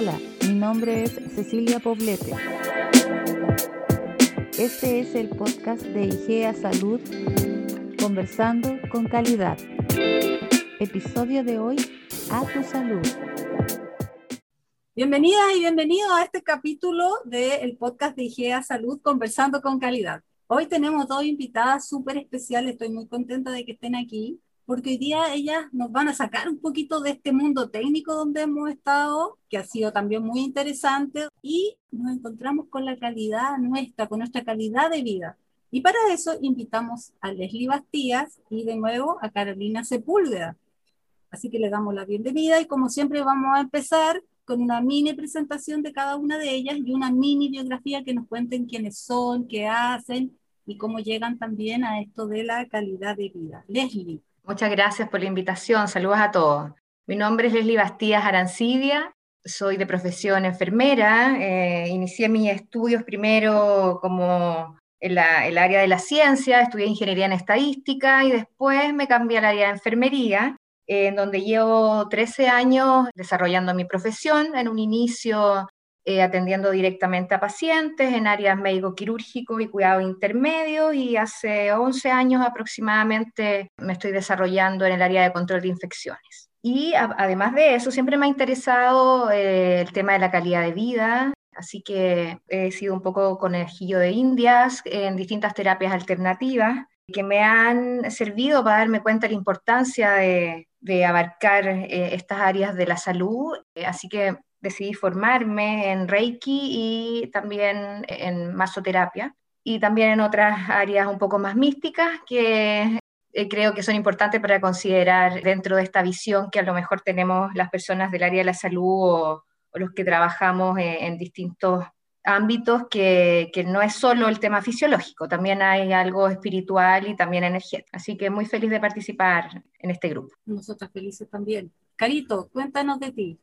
Hola, mi nombre es Cecilia Poblete. Este es el podcast de IGEA Salud, conversando con calidad. Episodio de hoy, a tu salud. Bienvenidas y bienvenidos a este capítulo del podcast de IGEA Salud, conversando con calidad. Hoy tenemos dos invitadas súper especiales, estoy muy contenta de que estén aquí porque hoy día ellas nos van a sacar un poquito de este mundo técnico donde hemos estado, que ha sido también muy interesante, y nos encontramos con la calidad nuestra, con nuestra calidad de vida. Y para eso invitamos a Leslie Bastías y de nuevo a Carolina Sepúlveda. Así que le damos la bienvenida y como siempre vamos a empezar con una mini presentación de cada una de ellas y una mini biografía que nos cuenten quiénes son, qué hacen y cómo llegan también a esto de la calidad de vida. Leslie. Muchas gracias por la invitación. Saludos a todos. Mi nombre es Leslie Bastías Arancibia. Soy de profesión enfermera. Eh, inicié mis estudios primero como en, el área de la ciencia, estudié ingeniería en estadística y después me cambié al área de enfermería, en donde llevo 13 años desarrollando mi profesión. En un inicio eh, atendiendo directamente a pacientes en áreas médico-quirúrgico y cuidado intermedio y hace 11 años aproximadamente me estoy desarrollando en el área de control de infecciones. Y además de eso, siempre me ha interesado eh, el tema de la calidad de vida, así que he sido un poco conejillo de indias en distintas terapias alternativas que me han servido para darme cuenta de la importancia de, abarcar eh, estas áreas de la salud. Así que decidí formarme en Reiki y también en masoterapia y también en otras áreas un poco más místicas que eh, creo que son importantes para considerar dentro de esta visión que a lo mejor tenemos las personas del área de la salud o, los que trabajamos en, distintos ámbitos que, que, no es solo el tema fisiológico, también hay algo espiritual y también energético. Así que muy feliz de participar en este grupo. Nosotras felices también. Carito, cuéntanos de ti.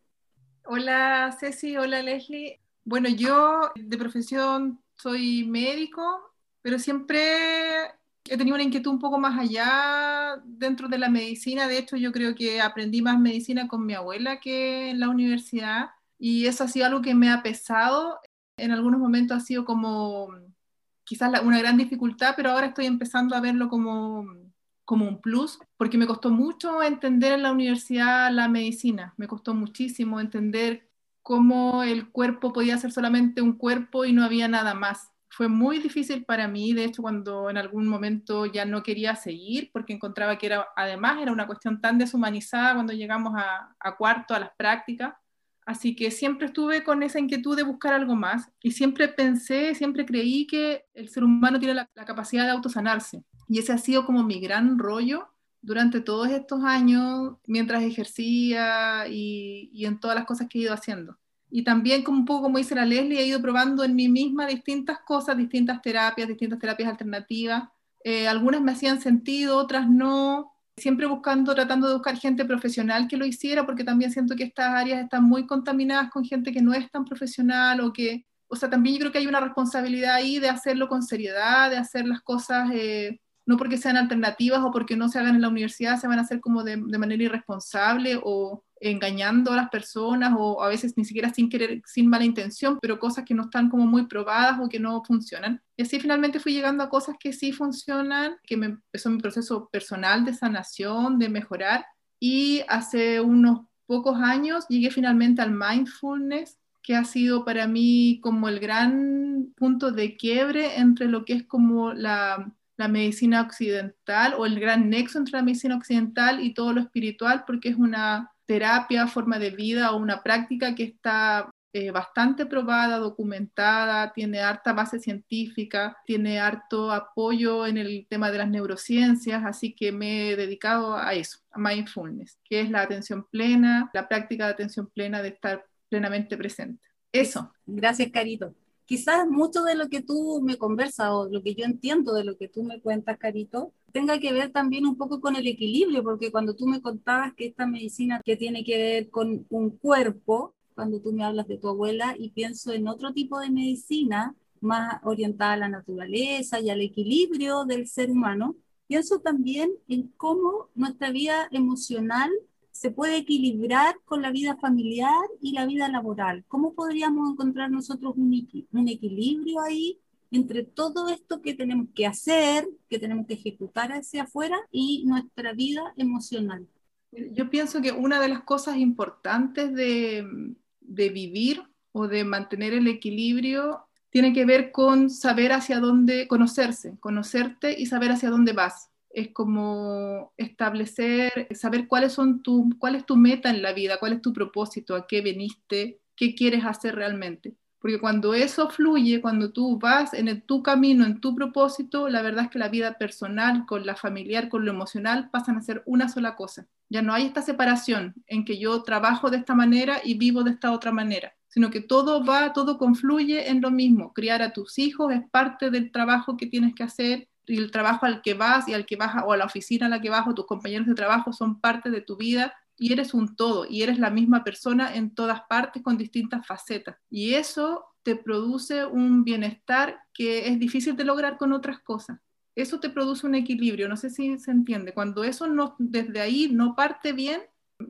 Hola Ceci, hola Leslie. Bueno, yo de profesión soy médico, pero siempre he tenido una inquietud un poco más allá dentro de la medicina. De hecho, yo creo que aprendí más medicina con mi abuela que en la universidad y eso ha sido algo que me ha pesado. En algunos momentos ha sido como quizás una gran dificultad, pero ahora estoy empezando a verlo como como un plus, porque me costó mucho entender en la universidad la medicina, me costó muchísimo entender cómo el cuerpo podía ser solamente un cuerpo y no había nada más. Fue muy difícil para mí, de hecho, cuando en algún momento ya no quería seguir, porque encontraba que era, además, era una cuestión tan deshumanizada cuando llegamos a, cuarto, a las prácticas. Así que siempre estuve con esa inquietud de buscar algo más y siempre pensé, siempre creí que el ser humano tiene la, la capacidad de autosanarse y ese ha sido como mi gran rollo durante todos estos años, mientras ejercía y, en todas las cosas que he ido haciendo. Y también, como un poco como dice la Leslie, he ido probando en mí misma distintas cosas, distintas terapias, distintas terapias alternativas. Eh, algunas me hacían sentido, otras no. Siempre buscando, tratando de buscar gente profesional que lo hiciera, porque también siento que estas áreas están muy contaminadas con gente que no es tan profesional o que, o sea, también yo creo que hay una responsabilidad ahí de hacerlo con seriedad, de hacer las cosas eh, no porque sean alternativas o porque no se hagan en la universidad, se van a hacer como de, manera irresponsable o engañando a las personas o a veces ni siquiera sin querer, sin mala intención, pero cosas que no están como muy probadas o que no funcionan. Y así finalmente fui llegando a cosas que sí funcionan, que me empezó mi proceso personal de sanación, de mejorar. Y hace unos pocos años llegué finalmente al mindfulness, que ha sido para mí como el gran punto de quiebre entre lo que es como la la medicina occidental o el gran nexo entre la medicina occidental y todo lo espiritual, porque es una terapia, forma de vida o una práctica que está eh, bastante probada, documentada, tiene harta base científica, tiene harto apoyo en el tema de las neurociencias, así que me he dedicado a eso, a mindfulness, que es la atención plena, la práctica de atención plena, de estar plenamente presente. Eso. Gracias, Carito quizás mucho de lo que tú me conversas o lo que yo entiendo de lo que tú me cuentas, Carito, tenga que ver también un poco con el equilibrio, porque cuando tú me contabas que esta medicina que tiene que ver con un cuerpo, cuando tú me hablas de tu abuela y pienso en otro tipo de medicina más orientada a la naturaleza y al equilibrio del ser humano, pienso también en cómo nuestra vida emocional se puede equilibrar con la vida familiar y la vida laboral. ¿Cómo podríamos encontrar nosotros un, equilibrio ahí entre todo esto que tenemos que hacer, que tenemos que ejecutar hacia afuera y nuestra vida emocional? Yo pienso que una de las cosas importantes de vivir o de mantener el equilibrio tiene que ver con saber hacia dónde conocerse, conocerte y saber hacia dónde vas. Es como establecer, saber cuáles son tu, cuál es tu meta en la vida, cuál es tu propósito, a qué veniste, qué quieres hacer realmente. Porque cuando eso fluye, cuando tú vas en tu camino, en tu propósito, la verdad es que la vida personal, con la familiar, con lo emocional, pasan a ser una sola cosa. Ya no hay esta separación en que yo trabajo de esta manera y vivo de esta otra manera, sino que todo va, todo confluye en lo mismo. Criar a tus hijos es parte del trabajo que tienes que hacer y el trabajo al que vas y al que vas o a la oficina a la que vas o tus compañeros de trabajo son parte de tu vida y eres un todo y eres la misma persona en todas partes con distintas facetas. Y eso te produce un bienestar que es difícil de lograr con otras cosas. Eso te produce un equilibrio, no sé si se entiende. Cuando eso no, desde ahí no parte bien,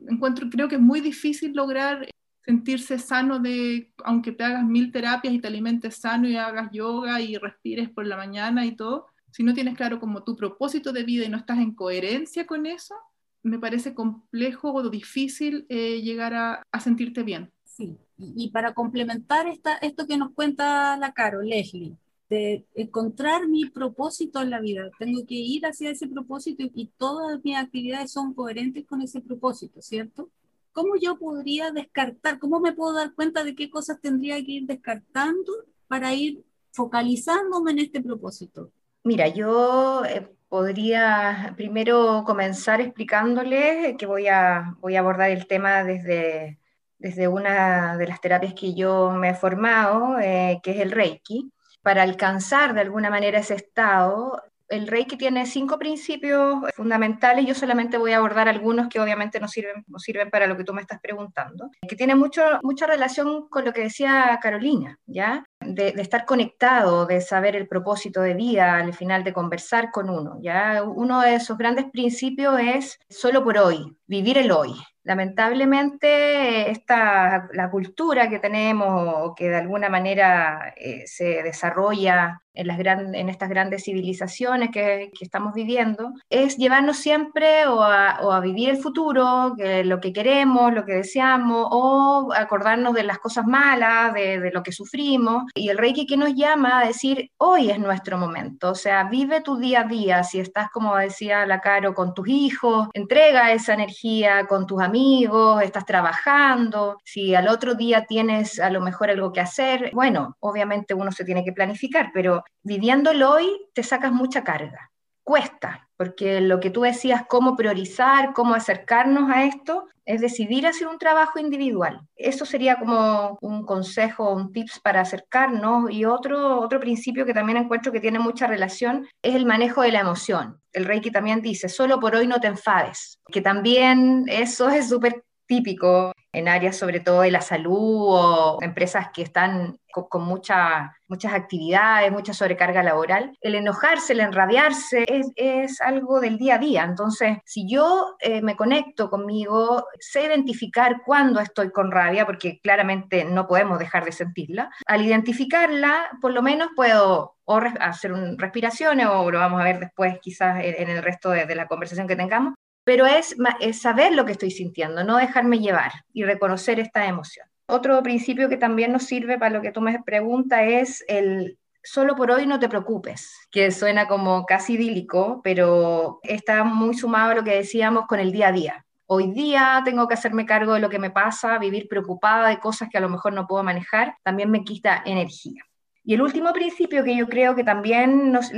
encuentro, creo que es muy difícil lograr sentirse sano de, aunque te hagas mil terapias y te alimentes sano y hagas yoga y respires por la mañana y todo, si no tienes claro como tu propósito de vida y no estás en coherencia con eso, me parece complejo o difícil eh, llegar a, sentirte bien. Sí, y, para complementar esto que nos cuenta la Caro, Leslie, de encontrar mi propósito en la vida, tengo que ir hacia ese propósito y, y todas mis actividades son coherentes con ese propósito, ¿cierto? ¿Cómo yo podría descartar, cómo me puedo dar cuenta de qué cosas tendría que ir descartando para ir focalizándome en este propósito? Mira, yo eh, podría primero comenzar explicándole que voy a, voy a abordar el tema desde, desde una de las terapias que yo me he formado, eh, que es el Reiki. Para alcanzar de alguna manera ese estado, el Reiki tiene cinco principios fundamentales, yo solamente voy a abordar algunos que obviamente no sirven, no sirven para lo que tú me estás preguntando, que tiene mucho, mucha relación con lo que decía Carolina, ¿ya? De, estar conectado, de saber el propósito de vida, al final de conversar con uno, ¿ya? Uno de esos grandes principios es solo por hoy, vivir el hoy, lamentablemente esta, la cultura que tenemos, que de alguna manera eh, se desarrolla en, las gran, en estas grandes civilizaciones que, estamos viviendo, es llevarnos siempre o a, vivir el futuro, lo que queremos, lo que deseamos, o acordarnos de las cosas malas, de lo que sufrimos. Y el Reiki que nos llama a decir, hoy es nuestro momento, o sea, vive tu día a día, si estás, como decía la Caro, con tus hijos, entrega esa energía con tus amigos, estás trabajando, si al otro día tienes a lo mejor algo que hacer, bueno, obviamente uno se tiene que planificar, pero viviéndolo hoy te sacas mucha carga. Cuesta, porque lo que tú decías, cómo priorizar, cómo acercarnos a esto, es decidir hacer un trabajo individual. Eso sería como un consejo, un tips para acercarnos. Y otro, otro principio que también encuentro que tiene mucha relación es el manejo de la emoción. El Reiki también dice, solo por hoy no te enfades, que también eso es súper típico en áreas sobre todo de la salud o empresas que están con, mucha, muchas actividades, mucha sobrecarga laboral, el enojarse, el enrabiarse es, es algo del día a día. Entonces, si yo eh, me conecto conmigo, sé identificar cuándo estoy con rabia, porque claramente no podemos dejar de sentirla, al identificarla, por lo menos puedo hacer un, respiraciones, o lo vamos a ver después quizás en, el resto de, la conversación que tengamos, pero es, saber lo que estoy sintiendo, no dejarme llevar y reconocer esta emoción. Otro principio que también nos sirve para lo que tú me preguntas es el solo por hoy no te preocupes, que suena como casi idílico, pero está muy sumado a lo que decíamos con el día a día. Hoy día tengo que hacerme cargo de lo que me pasa, vivir preocupada de cosas que a lo mejor no puedo manejar, también me quita energía. Y el último principio que yo creo que también nos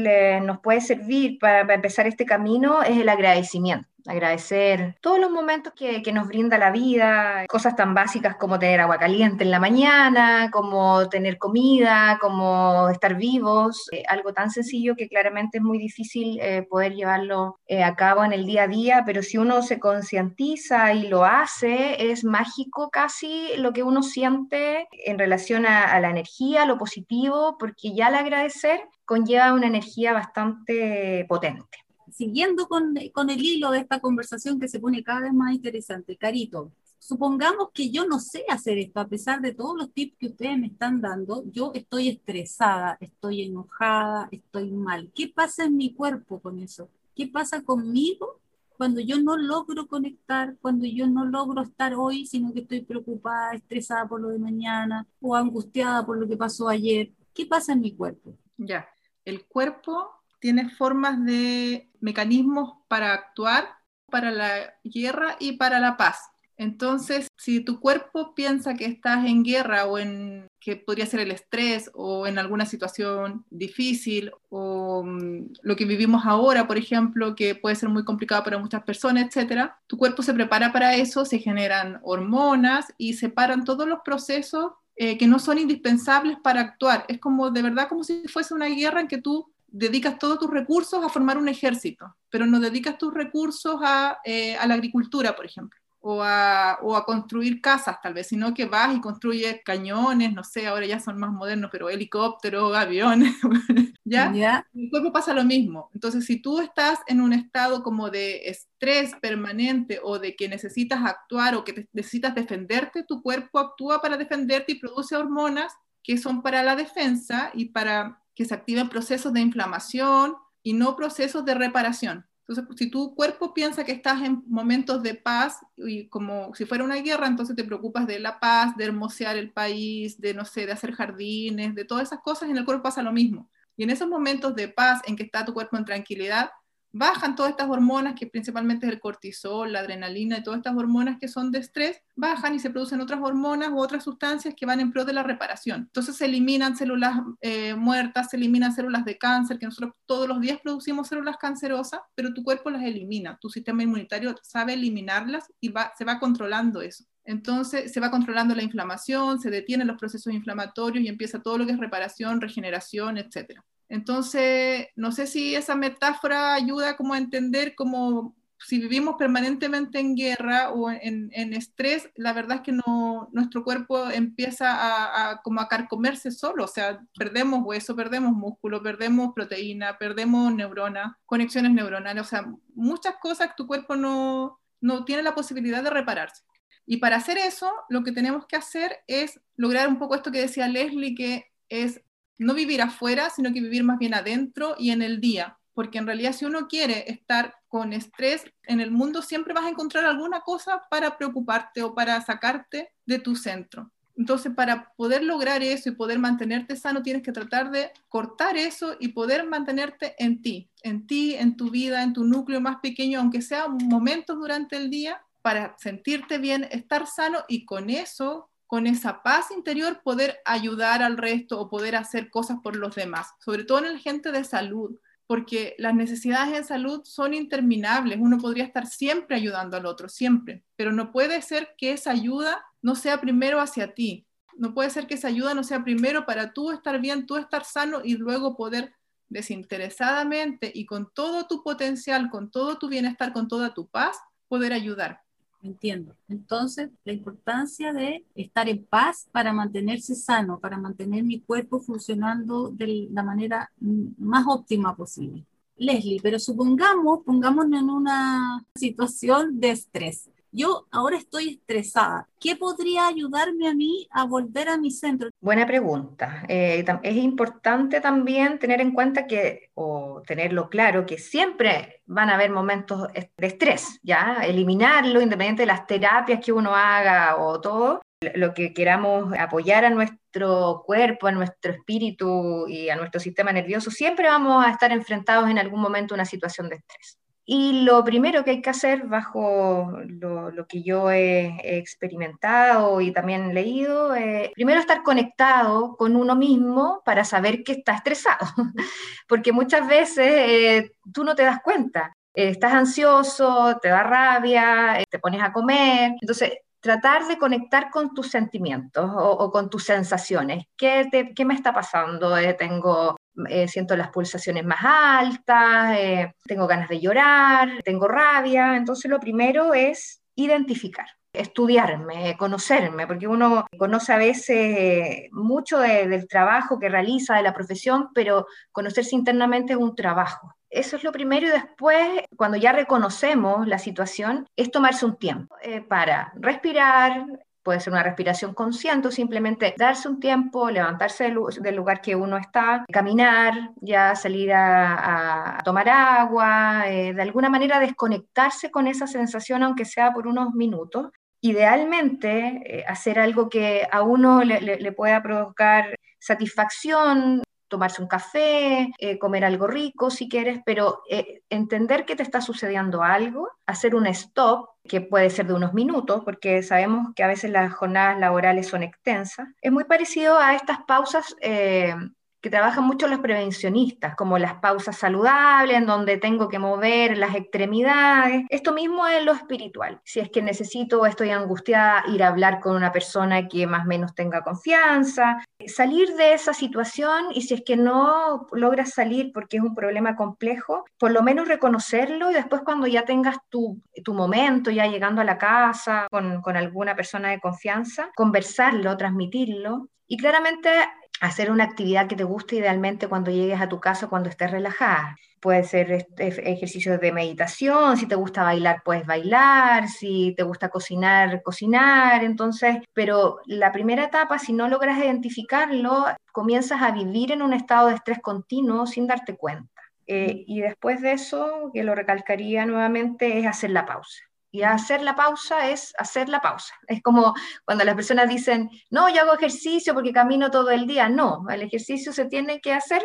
puede servir para, para empezar este camino es el agradecimiento agradecer todos los momentos que, que, nos brinda la vida, cosas tan básicas como tener agua caliente en la mañana, como tener comida, como estar vivos, eh, algo tan sencillo que claramente es muy difícil eh, poder llevarlo eh, a cabo en el día a día, pero si uno se concientiza y lo hace, es mágico casi lo que uno siente en relación a, a la energía, lo positivo, porque ya al agradecer conlleva una energía bastante potente. Siguiendo con, con el hilo de esta conversación que se pone cada vez más interesante, Carito, supongamos que yo no sé hacer esto, a pesar de todos los tips que ustedes me están dando, yo estoy estresada, estoy enojada, estoy mal. ¿Qué pasa en mi cuerpo con eso? ¿Qué pasa conmigo cuando yo no logro conectar, cuando yo no logro estar hoy, sino que estoy preocupada, estresada por lo de mañana o angustiada por lo que pasó ayer? ¿Qué pasa en mi cuerpo? Ya, el cuerpo tiene formas de mecanismos para actuar para la guerra y para la paz. Entonces, si tu cuerpo piensa que estás en guerra o en que podría ser el estrés o en alguna situación difícil o mm, lo que vivimos ahora, por ejemplo, que puede ser muy complicado para muchas personas, etcétera, tu cuerpo se prepara para eso, se generan hormonas y se paran todos los procesos eh, que no son indispensables para actuar. Es como de verdad como si fuese una guerra en que tú dedicas todos tus recursos a formar un ejército, pero no dedicas tus recursos a, eh, a la agricultura, por ejemplo o a, o a, construir casas tal vez, sino que vas y construyes cañones, no sé, ahora ya son más modernos, pero helicópteros, aviones, ¿ya? El cuerpo pasa lo mismo. Entonces, si tú estás en un estado como de estrés permanente o de que necesitas actuar o que necesitas defenderte, tu cuerpo actúa para defenderte y produce hormonas que son para la defensa y para que se activen procesos de inflamación y no procesos de reparación. Entonces, si tu cuerpo piensa que estás en momentos de paz y como si fuera una guerra, entonces te preocupas de la paz, de hermosear el país, de, no sé, de hacer jardines, de todas esas cosas, en el cuerpo pasa lo mismo. Y en esos momentos de paz en que está tu cuerpo en tranquilidad, bajan todas estas hormonas, que principalmente es el cortisol, la adrenalina y todas estas hormonas que son de estrés, bajan y se producen otras hormonas u otras sustancias que van en pro de la reparación. Entonces se eliminan células eh, muertas, se eliminan células de cáncer, que nosotros todos los días producimos células cancerosas, pero tu cuerpo las elimina, tu sistema inmunitario sabe eliminarlas y se va controlando eso. Entonces se va controlando la inflamación, se detienen los procesos inflamatorios y empieza todo lo que es reparación, regeneración, etcétera. Entonces, no sé si esa metáfora ayuda como a entender como si vivimos permanentemente en guerra o en, estrés, la verdad es que no, nuestro cuerpo empieza a, como a carcomerse solo, o sea, perdemos hueso, perdemos músculo, perdemos proteína, perdemos neuronas, conexiones neuronales, o sea, muchas cosas que tu cuerpo no, no tiene la posibilidad de repararse. Y para hacer eso, lo que tenemos que hacer es lograr un poco esto que decía Leslie, que es no vivir afuera, sino que vivir más bien adentro y en el día. Porque en realidad si uno quiere estar con estrés en el mundo, siempre vas a encontrar alguna cosa para preocuparte o para sacarte de tu centro. Entonces, para poder lograr eso y poder mantenerte sano, tienes que tratar de cortar eso y poder mantenerte en ti, en ti, en tu vida, en tu núcleo más pequeño, aunque sea momentos durante el día, para sentirte bien, estar sano y con eso con esa paz interior poder ayudar al resto o poder hacer cosas por los demás, sobre todo en la gente de salud, porque las necesidades en salud son interminables. Uno podría estar siempre ayudando al otro, siempre, pero no puede ser que esa ayuda no sea primero hacia ti. No puede ser que esa ayuda no sea primero para tú estar bien, tú estar sano y luego poder desinteresadamente y con todo tu potencial, con todo tu bienestar, con toda tu paz, poder ayudar. Entiendo. Entonces, la importancia de estar en paz para mantenerse sano, para mantener mi cuerpo funcionando de la manera más óptima posible. Leslie, pero supongamos, pongámonos en una situación de estrés yo ahora estoy estresada. ¿Qué podría ayudarme a mí a volver a mi centro? Buena pregunta. Eh, es importante también tener en cuenta que, o tenerlo claro, que siempre van a haber momentos de estrés, ¿ya? Eliminarlo, independiente de las terapias que uno haga o todo, lo que queramos apoyar a nuestro cuerpo, a nuestro espíritu y a nuestro sistema nervioso, siempre vamos a estar enfrentados en algún momento a una situación de estrés. Y lo primero que hay que hacer bajo lo, que yo he, experimentado y también leído, es primero estar conectado con uno mismo para saber que está estresado, porque muchas veces eh, tú no te das cuenta. Eh, estás ansioso, te da rabia, eh, te pones a comer. Entonces, tratar de conectar con tus sentimientos o, con tus sensaciones. ¿Qué, ¿Qué, me está pasando? tengo eh, siento las pulsaciones más altas, eh, tengo ganas de llorar, tengo rabia. Entonces lo primero es identificar, estudiarme, conocerme, porque uno conoce a veces mucho del trabajo que realiza, de la profesión, pero conocerse internamente es un trabajo. Eso es lo primero y después, cuando ya reconocemos la situación, es tomarse un tiempo eh, para respirar, puede ser una respiración consciente o simplemente darse un tiempo, levantarse del, lugar que uno está, caminar, ya salir a, tomar agua, eh, de alguna manera desconectarse con esa sensación, aunque sea por unos minutos. Idealmente, eh, hacer algo que a uno le pueda provocar satisfacción, tomarse un café, eh, comer algo rico si quieres, pero eh, entender que te está sucediendo algo, hacer un stop, que puede ser de unos minutos, porque sabemos que a veces las jornadas laborales son extensas, es muy parecido a estas pausas eh, que trabajan mucho los prevencionistas, como las pausas saludables, en donde tengo que mover las extremidades. Esto mismo es lo espiritual. Si es que necesito, estoy angustiada, ir a hablar con una persona que más o menos tenga confianza, salir de esa situación y si es que no logras salir porque es un problema complejo, por lo menos reconocerlo y después cuando ya tengas tu, tu momento, ya llegando a la casa con, con alguna persona de confianza, conversarlo, transmitirlo. Y claramente hacer una actividad que te guste idealmente cuando llegues a tu casa, cuando estés relajada. Puede ser ejercicios de meditación, si te gusta bailar, puedes bailar, si te gusta cocinar, cocinar. Entonces, pero la primera etapa, si no logras identificarlo, comienzas a vivir en un estado de estrés continuo sin darte cuenta. Eh, y después de eso, que lo recalcaría nuevamente, es hacer la pausa. Y hacer la pausa es hacer la pausa. Es como cuando las personas dicen, no, yo hago ejercicio porque camino todo el día. No, el ejercicio se tiene que hacer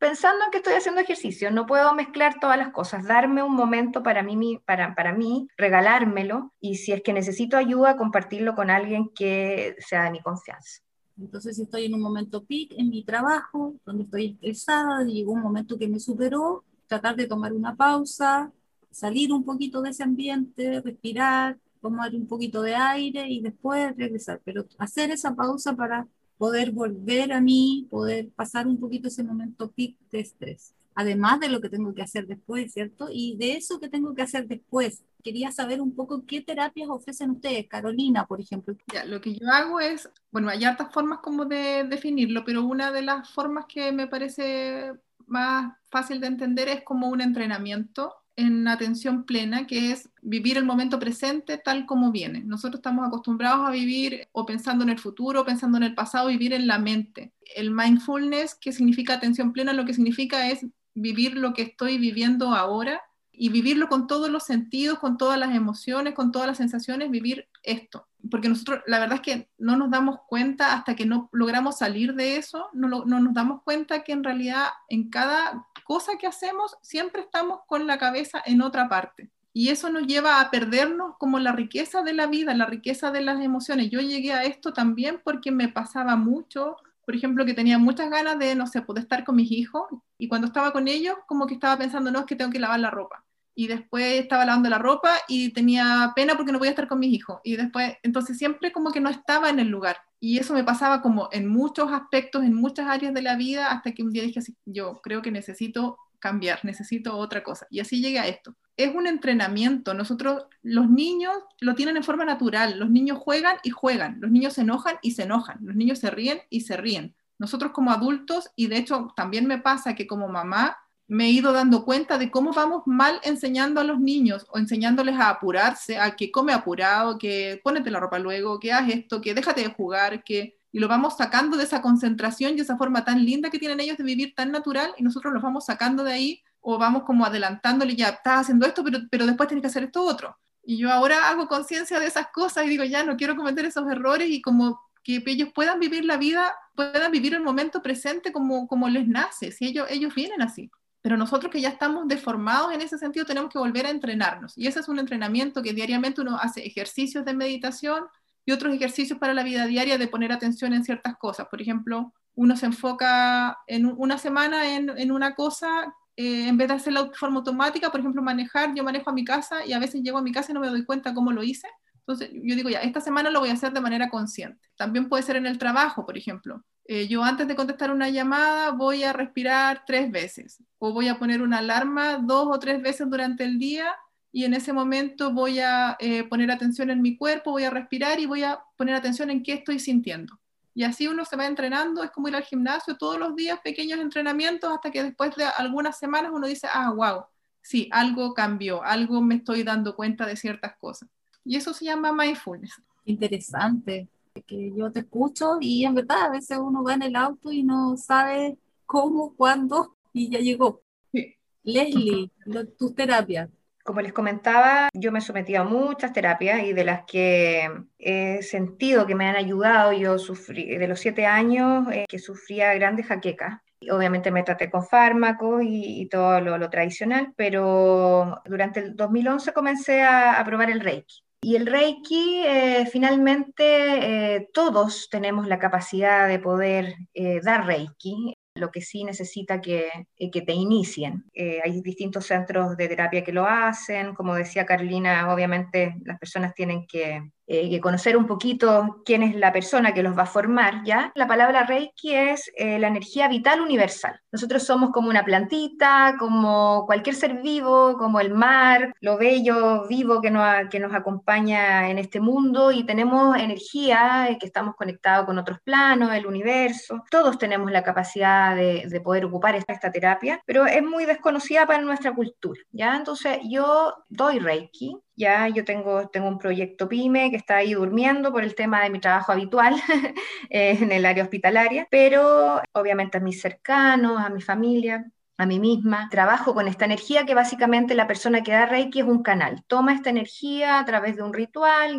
pensando en que estoy haciendo ejercicio. No puedo mezclar todas las cosas. Darme un momento para mí, para, para mí, regalármelo y si es que necesito ayuda, compartirlo con alguien que sea de mi confianza. Entonces, si estoy en un momento peak en mi trabajo, donde estoy estresada, llegó un momento que me superó, tratar de tomar una pausa, salir un poquito de ese ambiente, respirar, tomar un poquito de aire y después regresar, pero hacer esa pausa para poder volver a mí, poder pasar un poquito ese momento pic de estrés. Además de lo que tengo que hacer después, ¿cierto? Y de eso que tengo que hacer después, quería saber un poco qué terapias ofrecen ustedes, Carolina, por ejemplo. Ya, lo que yo hago es, bueno, hay hartas formas como de definirlo, pero una de las formas que me parece más fácil de entender es como un entrenamiento en atención plena, que es vivir el momento presente tal como viene. Nosotros estamos acostumbrados a vivir o pensando en el futuro, pensando en el pasado, vivir en la mente. El mindfulness, que significa atención plena, lo que significa es vivir lo que estoy viviendo ahora y vivirlo con todos los sentidos, con todas las emociones, con todas las sensaciones, vivir esto. Porque nosotros, la verdad es que no nos damos cuenta hasta que no logramos salir de eso, no, no nos damos cuenta que en realidad en cada cosa que hacemos siempre estamos con la cabeza en otra parte. Y eso nos lleva a perdernos como la riqueza de la vida, la riqueza de las emociones. Yo llegué a esto también porque me pasaba mucho, por ejemplo, que tenía muchas ganas de, no sé, poder estar con mis hijos y cuando estaba con ellos, como que estaba pensando, no, es que tengo que lavar la ropa y después estaba lavando la ropa y tenía pena porque no podía estar con mis hijos. Y después, entonces siempre como que no estaba en el lugar. Y eso me pasaba como en muchos aspectos, en muchas áreas de la vida, hasta que un día dije así, yo creo que necesito cambiar, necesito otra cosa. Y así llegué a esto. Es un entrenamiento. Nosotros, los niños lo tienen en forma natural. Los niños juegan y juegan. Los niños se enojan y se enojan. Los niños se ríen y se ríen. Nosotros como adultos, y de hecho también me pasa que como mamá, me he ido dando cuenta de cómo vamos mal enseñando a los niños o enseñándoles a apurarse, a que come apurado, que ponete la ropa luego, que haz esto, que déjate de jugar, que y lo vamos sacando de esa concentración y esa forma tan linda que tienen ellos de vivir tan natural y nosotros los vamos sacando de ahí o vamos como adelantándole ya estás haciendo esto pero, pero después tienes que hacer esto otro. Y yo ahora hago conciencia de esas cosas y digo ya no quiero cometer esos errores y como que ellos puedan vivir la vida puedan vivir el momento presente como, como les nace si ellos, ellos vienen así pero nosotros que ya estamos deformados en ese sentido tenemos que volver a entrenarnos. Y ese es un entrenamiento que diariamente uno hace ejercicios de meditación y otros ejercicios para la vida diaria de poner atención en ciertas cosas. Por ejemplo, uno se enfoca en una semana en, una cosa eh, en vez de hacerla de forma automática, por ejemplo, manejar, yo manejo a mi casa y a veces llego a mi casa y no me doy cuenta cómo lo hice. Entonces, yo digo, ya, esta semana lo voy a hacer de manera consciente. También puede ser en el trabajo, por ejemplo. Eh, yo antes de contestar una llamada voy a respirar tres veces o voy a poner una alarma dos o tres veces durante el día y en ese momento voy a eh, poner atención en mi cuerpo, voy a respirar y voy a poner atención en qué estoy sintiendo. Y así uno se va entrenando, es como ir al gimnasio todos los días, pequeños entrenamientos, hasta que después de algunas semanas uno dice, ah, wow, sí, algo cambió, algo me estoy dando cuenta de ciertas cosas. Y eso se llama mindfulness. Interesante, que yo te escucho y en verdad a veces uno va en el auto y no sabe cómo, cuándo y ya llegó. Leslie, tus terapias. Como les comentaba, yo me he sometido a muchas terapias y de las que he sentido que me han ayudado, yo sufrí, de los siete años eh, que sufría grandes jaquecas, Obviamente me traté con fármacos y, todo lo, tradicional, pero durante el 2011 comencé a, probar el Reiki. Y el Reiki, eh, finalmente, eh, todos tenemos la capacidad de poder dar Reiki lo que sí necesita que, eh, que te inicien. Eh, hay distintos centros de terapia que lo hacen, como decía Carolina, obviamente las personas tienen que eh, que conocer un poquito quién es la persona que los va a formar, ¿ya? La palabra Reiki es eh, la energía vital universal. Nosotros somos como una plantita, como cualquier ser vivo, como el mar, lo bello, vivo que nos, que nos acompaña en este mundo y tenemos energía, eh, que estamos conectados con otros planos, el universo. Todos tenemos la capacidad de, de poder ocupar esta, esta terapia, pero es muy desconocida para nuestra cultura, ¿ya? Entonces yo doy Reiki, ya yo tengo, tengo un proyecto PYME que está ahí durmiendo por el tema de mi trabajo habitual en el área hospitalaria, pero obviamente a mis cercanos, a mi familia, a mí misma. Trabajo con esta energía que básicamente la persona que da Reiki es un canal. Toma esta energía a través de un ritual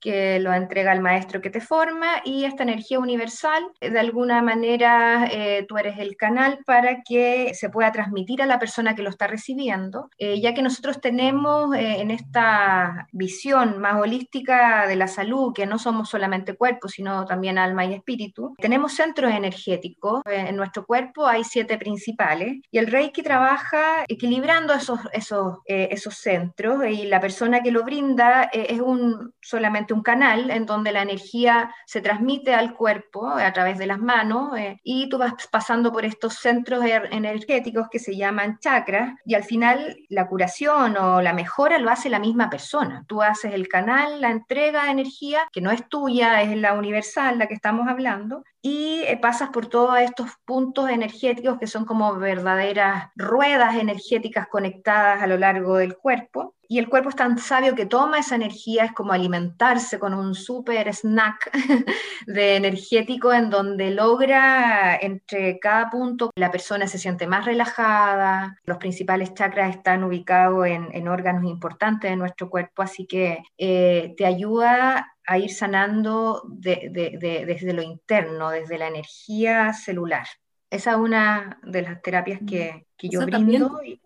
que lo entrega el maestro que te forma y esta energía universal, eh, de alguna manera eh, tú eres el canal para que se pueda transmitir a la persona que lo está recibiendo, eh, ya que nosotros tenemos en esta visión más holística de la salud, que no somos solamente cuerpo, sino también alma y espíritu, tenemos centros energéticos. en nuestro cuerpo hay siete principales y el Reiki trabaja equilibrando esos, esos, eh, esos centros y la persona que lo brinda eh, es un, solamente un canal en donde la energía se transmite al cuerpo a través de las manos eh, y tú vas pasando por estos centros er, energéticos que se llaman chakras y al final la curación o la mejora lo hace la misma persona. Tú haces el canal, la entrega de energía, que no es tuya, es la universal, la que estamos hablando, y pasas por todos estos puntos energéticos que son como verdaderos ruedas energéticas conectadas a lo largo del cuerpo. Y el cuerpo es tan sabio que toma esa energía, es como alimentarse con un super snack de energético en donde logra entre cada punto la persona se siente más relajada, los principales chakras están ubicados en, órganos importantes de nuestro cuerpo, así que eh, te ayuda a ir sanando desde lo interno, desde la energía celular. Esa es una de las terapias que, que yo brindo. También,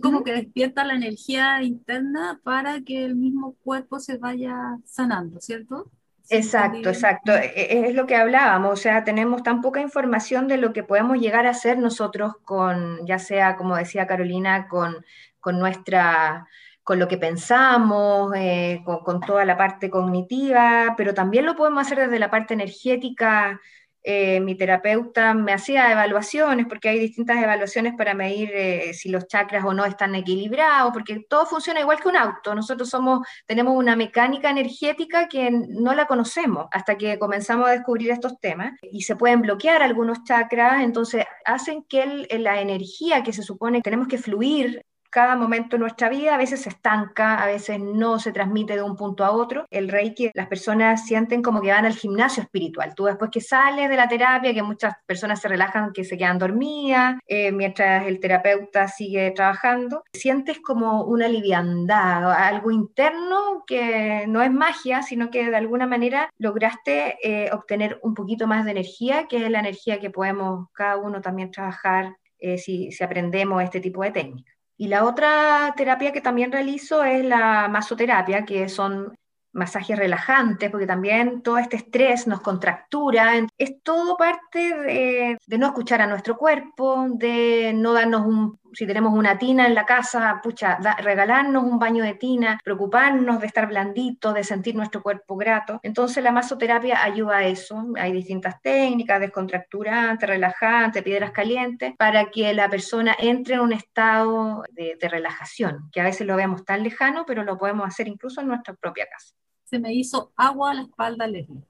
como que despierta la energía interna para que el mismo cuerpo se vaya sanando, ¿cierto? Exacto, exacto. E, e, es lo que hablábamos, o sea, tenemos tan poca información de lo que podemos llegar a hacer nosotros con, ya sea, como decía Carolina, con, con nuestra con lo que pensamos, eh, con, con, toda la parte cognitiva, pero también lo podemos hacer desde la parte energética, eh, mi terapeuta me hacía evaluaciones, porque hay distintas evaluaciones para medir eh, si los chakras o no están equilibrados, porque todo funciona igual que un auto. Nosotros somos, tenemos una mecánica energética que no la conocemos hasta que comenzamos a descubrir estos temas y se pueden bloquear algunos chakras, entonces hacen que la energía que se supone que tenemos que fluir cada momento de nuestra vida a veces se estanca, a veces no se transmite de un punto a otro. El reiki, las personas sienten como que van al gimnasio espiritual. Tú después que sales de la terapia, que muchas personas se relajan, que se quedan dormidas, eh, mientras el terapeuta sigue trabajando, sientes como una liviandad, algo interno que no es magia, sino que de alguna manera lograste eh, obtener un poquito más de energía, que es la energía que podemos cada uno también trabajar eh, si, si aprendemos este tipo de técnicas. Y la otra terapia que también realizo es la masoterapia, que son masajes relajantes, porque también todo este estrés nos contractura. Es todo parte de, no escuchar a nuestro cuerpo, de no darnos un, si tenemos una tina en la casa, pucha, regalarnos un baño de tina, preocuparnos de estar blandito, de sentir nuestro cuerpo grato. Entonces la masoterapia ayuda a eso. Hay distintas técnicas, descontracturantes, relajantes, piedras calientes, para que la persona entre en un estado de, de relajación, que a veces lo vemos tan lejano, pero lo podemos hacer incluso en nuestra propia casa. Se me hizo agua a la espalda, Leslie.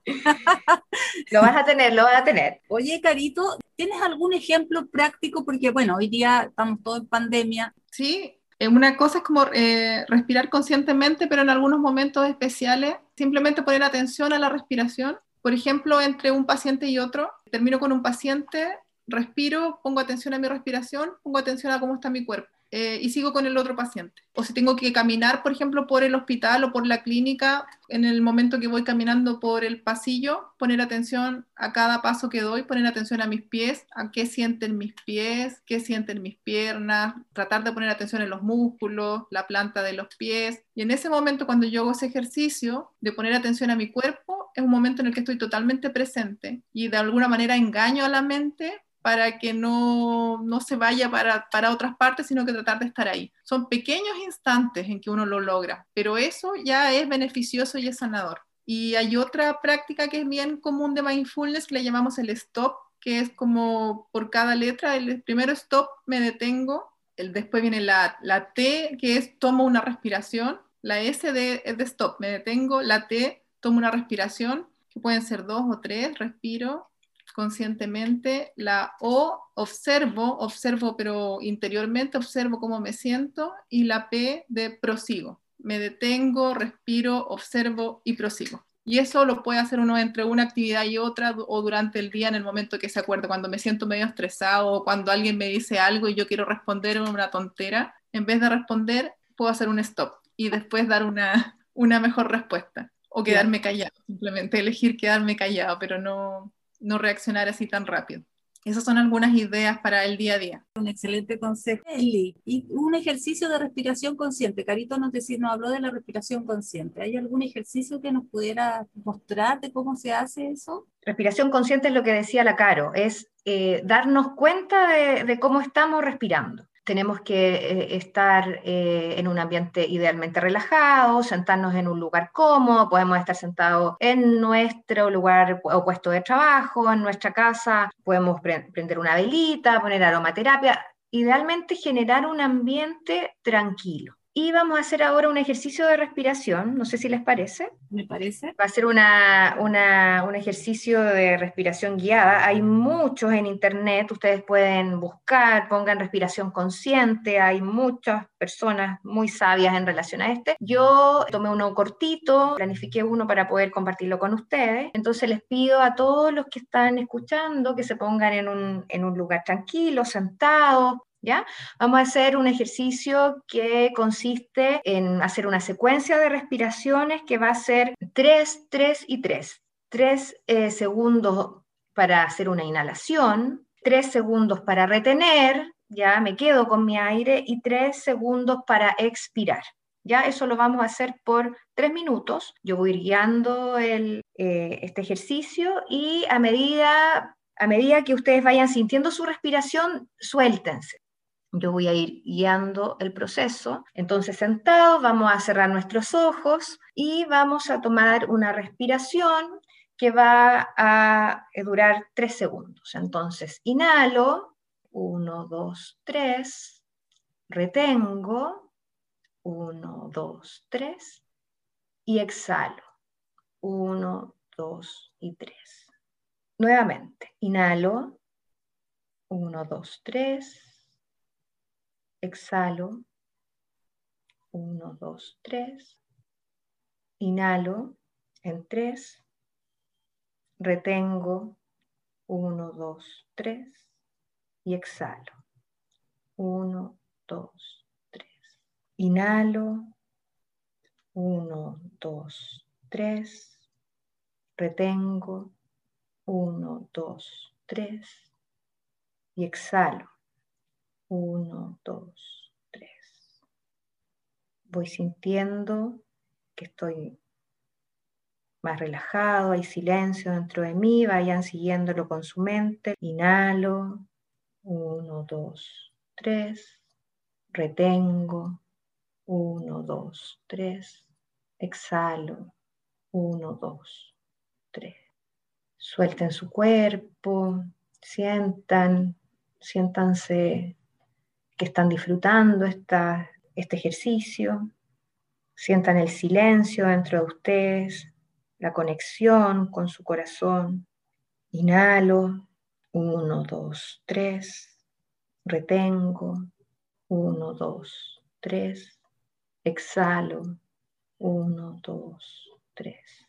lo vas a tener, lo vas a tener. Oye, Carito, ¿tienes algún ejemplo práctico? Porque, bueno, hoy día estamos todos en pandemia. Sí, eh, una cosa es como eh, respirar conscientemente, pero en algunos momentos especiales, simplemente poner atención a la respiración. Por ejemplo, entre un paciente y otro, termino con un paciente, respiro, pongo atención a mi respiración, pongo atención a cómo está mi cuerpo eh, y sigo con el otro paciente. O si tengo que caminar, por ejemplo, por el hospital o por la clínica, en el momento que voy caminando por el pasillo, poner atención a cada paso que doy, poner atención a mis pies, a qué sienten mis pies, qué sienten mis piernas, tratar de poner atención en los músculos, la planta de los pies. Y en ese momento, cuando yo hago ese ejercicio de poner atención a mi cuerpo, es un momento en el que estoy totalmente presente y de alguna manera engaño a la mente para que no, no se vaya para, para, otras partes, sino que tratar de estar ahí. Son pequeños instantes en que uno lo logra, pero eso ya es beneficioso y es sanador. Y hay otra práctica que es bien común de mindfulness que le llamamos el stop, que es como por cada letra, el primero stop, me detengo, el, después viene la, la T, que es tomo una respiración, la S de, es de stop, me detengo, la T, tomo una respiración, que pueden ser dos o tres, respiro, conscientemente, la O, observo, observo pero interiormente, observo cómo me siento, y la P de prosigo. Me detengo, respiro, observo y prosigo. Y eso lo puede hacer uno entre una actividad y otra o durante el día en el momento que se acuerde, cuando me siento medio estresado o cuando alguien me dice algo y yo quiero responder una tontera, en vez de responder, puedo hacer un stop y después dar una, una mejor respuesta o quedarme callado, simplemente elegir quedarme callado, pero no, no reaccionar así tan rápido. Esas son algunas ideas para el día a día. Un excelente consejo. Eli, y un ejercicio de respiración consciente. Carito nos, decía, nos habló de la respiración consciente. ¿Hay algún ejercicio que nos pudiera mostrar de cómo se hace eso? Respiración consciente es lo que decía la Caro, es eh, darnos cuenta de cómo estamos respirando tenemos que eh, estar eh, en un ambiente idealmente relajado, sentarnos en un lugar cómodo, podemos estar sentados en nuestro lugar o puesto de trabajo, en nuestra casa, podemos prender una velita, poner aromaterapia, idealmente generar un ambiente tranquilo. Y vamos a hacer ahora un ejercicio de respiración, no sé si les parece. Me parece. Va a ser una, un ejercicio de respiración guiada. Hay muchos en internet, ustedes pueden buscar, pongan respiración consciente, hay muchas personas muy sabias en relación a este. Yo tomé uno cortito, planifiqué uno para poder compartirlo con ustedes. Entonces les pido a todos los que están escuchando que se pongan en un, en un lugar tranquilo, sentados, ¿Ya? Vamos a hacer un ejercicio que consiste en hacer una secuencia de respiraciones que va a ser 3, 3 y 3. 3 eh, segundos para hacer una inhalación, 3 segundos para retener, ya me quedo con mi aire, y 3 segundos para expirar. Ya eso lo vamos a hacer por 3 minutos. Yo voy guiando eh, este ejercicio y a medida, a medida que ustedes vayan sintiendo su respiración, suéltense. Yo voy a ir guiando el proceso. Entonces, sentados, vamos a cerrar nuestros ojos y vamos a tomar una respiración que va a durar tres segundos. Entonces, inhalo, uno, dos, tres, retengo, uno, dos, tres, y exhalo, uno, dos y tres. Nuevamente, inhalo, uno, dos, tres, exhalo, 1, 2, 3, inhalo en 3, retengo, 1, 2, 3 y exhalo, 1, 2, 3. Inhalo, 1, 2, 3, retengo, 1, 2, 3 y exhalo. Uno, dos, tres. Voy sintiendo que estoy más relajado, hay silencio dentro de mí, vayan siguiéndolo con su mente. Inhalo, uno, dos, tres. Retengo, uno, dos, tres. Exhalo, uno, dos, tres. Suelten su cuerpo, sientan, siéntanse que están disfrutando esta, este ejercicio. Sientan el silencio dentro de ustedes, la conexión con su corazón. Inhalo, uno, dos, tres. Retengo, uno, dos, tres. Exhalo, uno, dos, tres.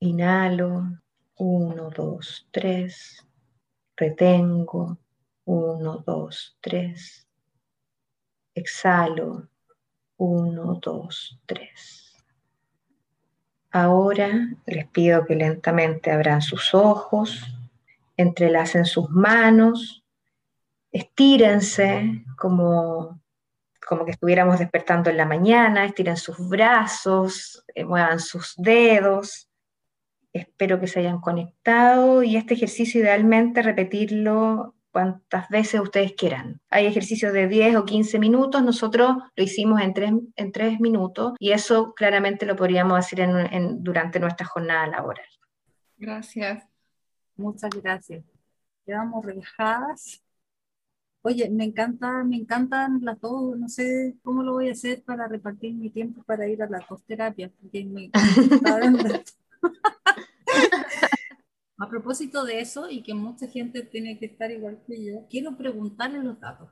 Inhalo, uno, dos, tres. Retengo, uno, dos, tres. Exhalo, uno, dos, tres. Ahora les pido que lentamente abran sus ojos, entrelacen sus manos, estírense como, como que estuviéramos despertando en la mañana, estiren sus brazos, eh, muevan sus dedos. Espero que se hayan conectado y este ejercicio idealmente repetirlo cuantas veces ustedes quieran. Hay ejercicios de 10 o 15 minutos, nosotros lo hicimos en 3, en tres minutos y eso claramente lo podríamos hacer en, durante nuestra jornada laboral. Gracias. Muchas gracias. Quedamos relajadas. Oye, me encanta, me encantan las dos, no sé cómo lo voy a hacer para repartir mi tiempo para ir a la costerapia, porque me A propósito de eso, y que mucha gente tiene que estar igual que yo, quiero preguntarle los datos.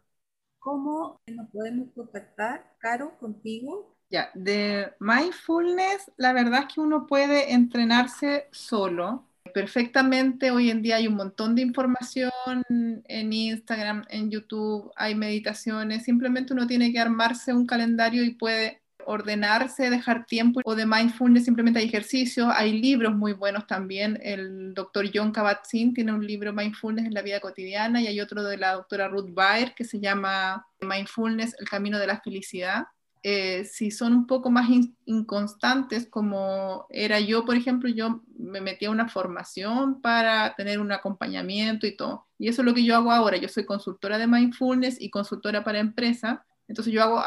¿Cómo nos podemos contactar, Caro, contigo? Ya, de mindfulness, la verdad es que uno puede entrenarse solo. Perfectamente, hoy en día hay un montón de información en Instagram, en YouTube, hay meditaciones, simplemente uno tiene que armarse un calendario y puede ordenarse, dejar tiempo, o de mindfulness simplemente hay ejercicios, hay libros muy buenos también, el doctor John Kabat-Zinn tiene un libro Mindfulness en la vida cotidiana y hay otro de la doctora Ruth Baer que se llama Mindfulness, el camino de la felicidad. Eh, si son un poco más inconstantes, como era yo, por ejemplo, yo me metí a una formación para tener un acompañamiento y todo. Y eso es lo que yo hago ahora. Yo soy consultora de mindfulness y consultora para empresas entonces yo hago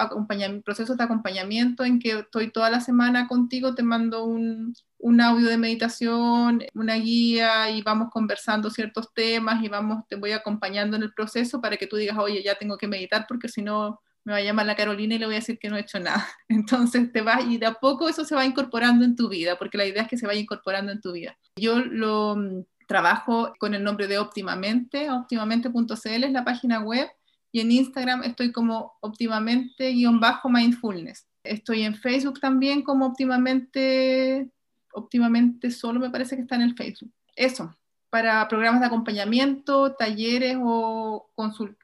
procesos de acompañamiento en que estoy toda la semana contigo, te mando un, un, audio de meditación, una guía y vamos conversando ciertos temas y vamos, te voy acompañando en el proceso para que tú digas, oye, ya tengo que meditar porque si no me va a llamar la Carolina y le voy a decir que no he hecho nada. Entonces te vas y de a poco eso se va incorporando en tu vida, porque la idea es que se vaya incorporando en tu vida. Yo lo mm, trabajo con el nombre de Optimamente, optimamente.cl es la página web y en Instagram estoy como óptimamente-mindfulness. Estoy en Facebook también como óptimamente, óptimamente solo me parece que está en el Facebook. Eso, para programas de acompañamiento, talleres o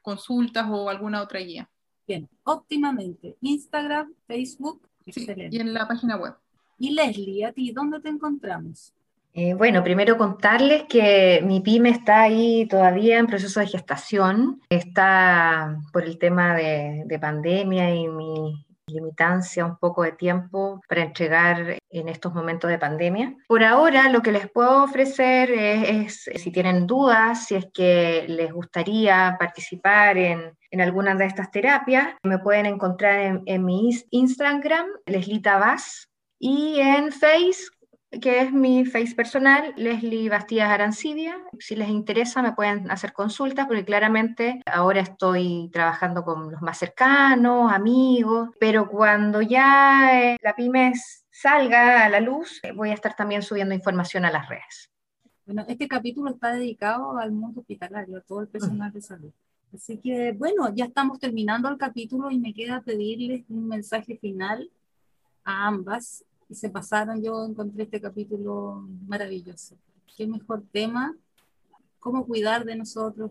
consultas o alguna otra guía. Bien, óptimamente. Instagram, Facebook, y en la página web. Y Leslie, ¿a ti dónde te encontramos? Eh, bueno, primero contarles que mi pyme está ahí todavía en proceso de gestación. Está por el tema de, pandemia y mi limitancia un poco de tiempo para entregar en estos momentos de pandemia. Por ahora lo que les puedo ofrecer es, si tienen dudas, si es que les gustaría participar en, en alguna de estas terapias, me pueden encontrar en, en mi Instagram, Leslita Vaz, y en Face que es mi face personal, Leslie Bastías Arancibia. Si les interesa, me pueden hacer consultas, porque claramente ahora estoy trabajando con los más cercanos, amigos, pero cuando ya eh, la pyme salga a la luz, eh, voy a estar también subiendo información a las redes. Bueno, este capítulo está dedicado al mundo hospitalario, a todo el personal de salud. Así que, bueno, ya estamos terminando el capítulo y me queda pedirles un mensaje final a ambas y se pasaron, yo encontré este capítulo maravilloso. Qué mejor tema, cómo cuidar de nosotros.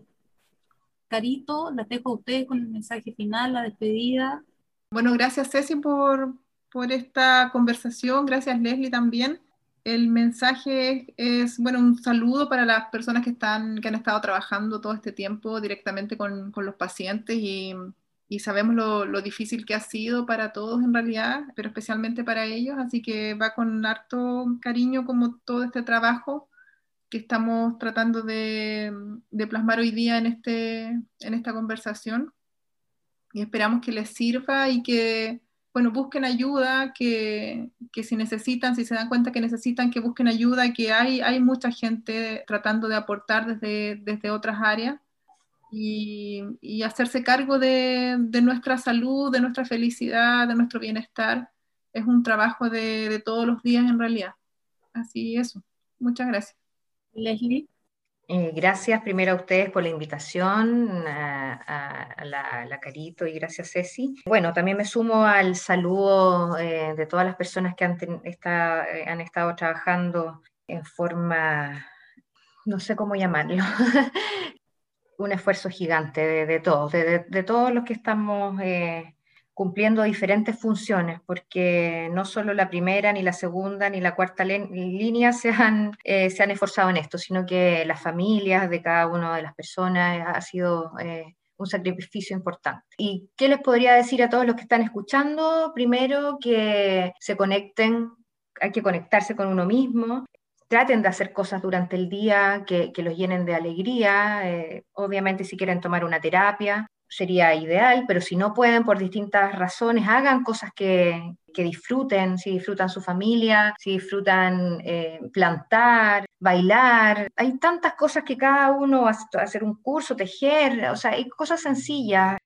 Carito, la dejo a ustedes con el mensaje final, la despedida. Bueno, gracias Ceci por, por esta conversación, gracias Leslie también. El mensaje es, bueno, un saludo para las personas que, están, que han estado trabajando todo este tiempo directamente con, con los pacientes y, y sabemos lo, difícil que ha sido para todos en realidad, pero especialmente para ellos, así que va con harto cariño como todo este trabajo que estamos tratando de, plasmar hoy día en, este, en esta conversación. Y esperamos que les sirva y que, bueno, busquen ayuda, que, si necesitan, si se dan cuenta que necesitan, que busquen ayuda, que hay, hay mucha gente tratando de aportar desde, desde otras áreas y, hacerse cargo de, nuestra salud, de nuestra felicidad, de nuestro bienestar es un trabajo de, de todos los días en realidad. Así eso. Muchas gracias. Leslie. Eh, gracias primero a ustedes por la invitación, a, la, Carito y gracias Ceci. Bueno, también me sumo al saludo eh, de todas las personas que han, eh, han estado trabajando en forma, no sé cómo llamarlo, un esfuerzo gigante de, todos, de, de, todos los que estamos cumpliendo diferentes funciones, porque no solo la primera, ni la segunda, ni la cuarta línea se han, eh, se han esforzado en esto, sino que las familias de cada una de las personas ha sido eh, un sacrificio importante. ¿Y qué les podría decir a todos los que están escuchando? Primero, que se conecten, hay que conectarse con uno mismo, traten de hacer cosas durante el día que, los llenen de alegría, eh, obviamente si quieren tomar una terapia, sería ideal, pero si no pueden por distintas razones, hagan cosas que, disfruten, si disfrutan su familia, si disfrutan eh, plantar, bailar. Hay tantas cosas que cada uno, hacer un curso, tejer, o sea, hay cosas sencillas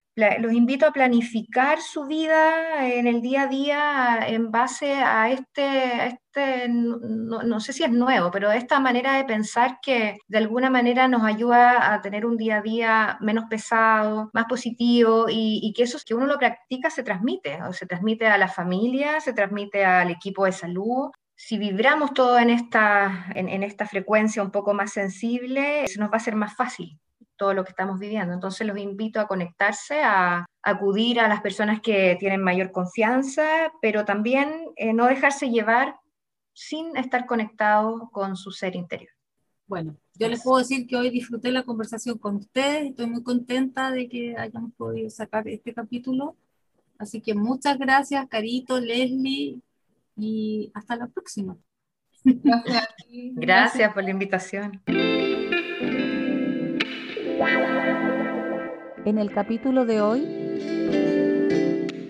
los invito a planificar su vida en el día a día en base a este, este no, sé si es nuevo, pero esta manera de pensar que de alguna manera nos ayuda a tener un día a día menos pesado, más positivo y, que eso que uno lo practica se transmite, o se transmite a la familia, se transmite al equipo de salud, si vibramos todo en esta, en, esta frecuencia un poco más sensible, se nos va a ser más fácil todo lo que estamos viviendo. Entonces los invito a conectarse, a, acudir a las personas que tienen mayor confianza, pero también eh, no dejarse llevar sin estar conectado con su ser interior. Bueno, yo les puedo decir que hoy disfruté la conversación con ustedes, estoy muy contenta de que hayamos podido sacar este capítulo. Así que muchas gracias, Carito, Leslie, y hasta la próxima. Gracias, gracias por la invitación. En el capítulo de hoy,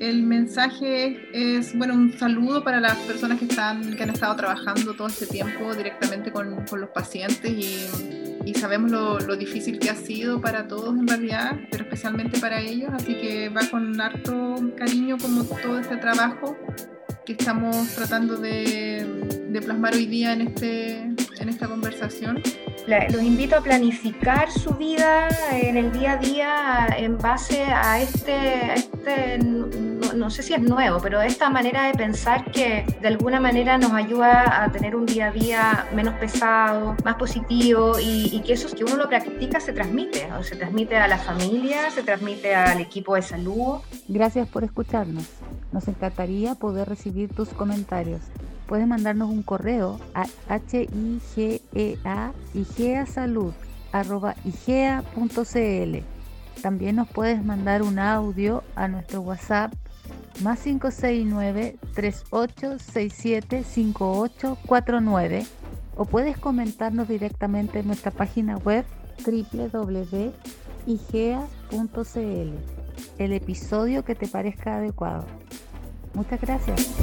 el mensaje es, bueno, un saludo para las personas que, están, que han estado trabajando todo este tiempo directamente con, con los pacientes y, y sabemos lo, lo, difícil que ha sido para todos en realidad, pero especialmente para ellos, así que va con harto cariño como todo este trabajo que estamos tratando de, de plasmar hoy día en, este, en esta conversación los invito a planificar su vida en el día a día en base a este, este no, sé si es nuevo, pero esta manera de pensar que de alguna manera nos ayuda a tener un día a día menos pesado, más positivo y, que eso que uno lo practica se transmite, se transmite a la familia, se transmite al equipo de salud. Gracias por escucharnos. Nos encantaría poder recibir tus comentarios puedes mandarnos un correo a higeasalud.igea.cl. También nos puedes mandar un audio a nuestro WhatsApp más 569 3867 5849 o puedes comentarnos directamente en nuestra página web www.igea.cl el episodio que te parezca adecuado. Muchas gracias.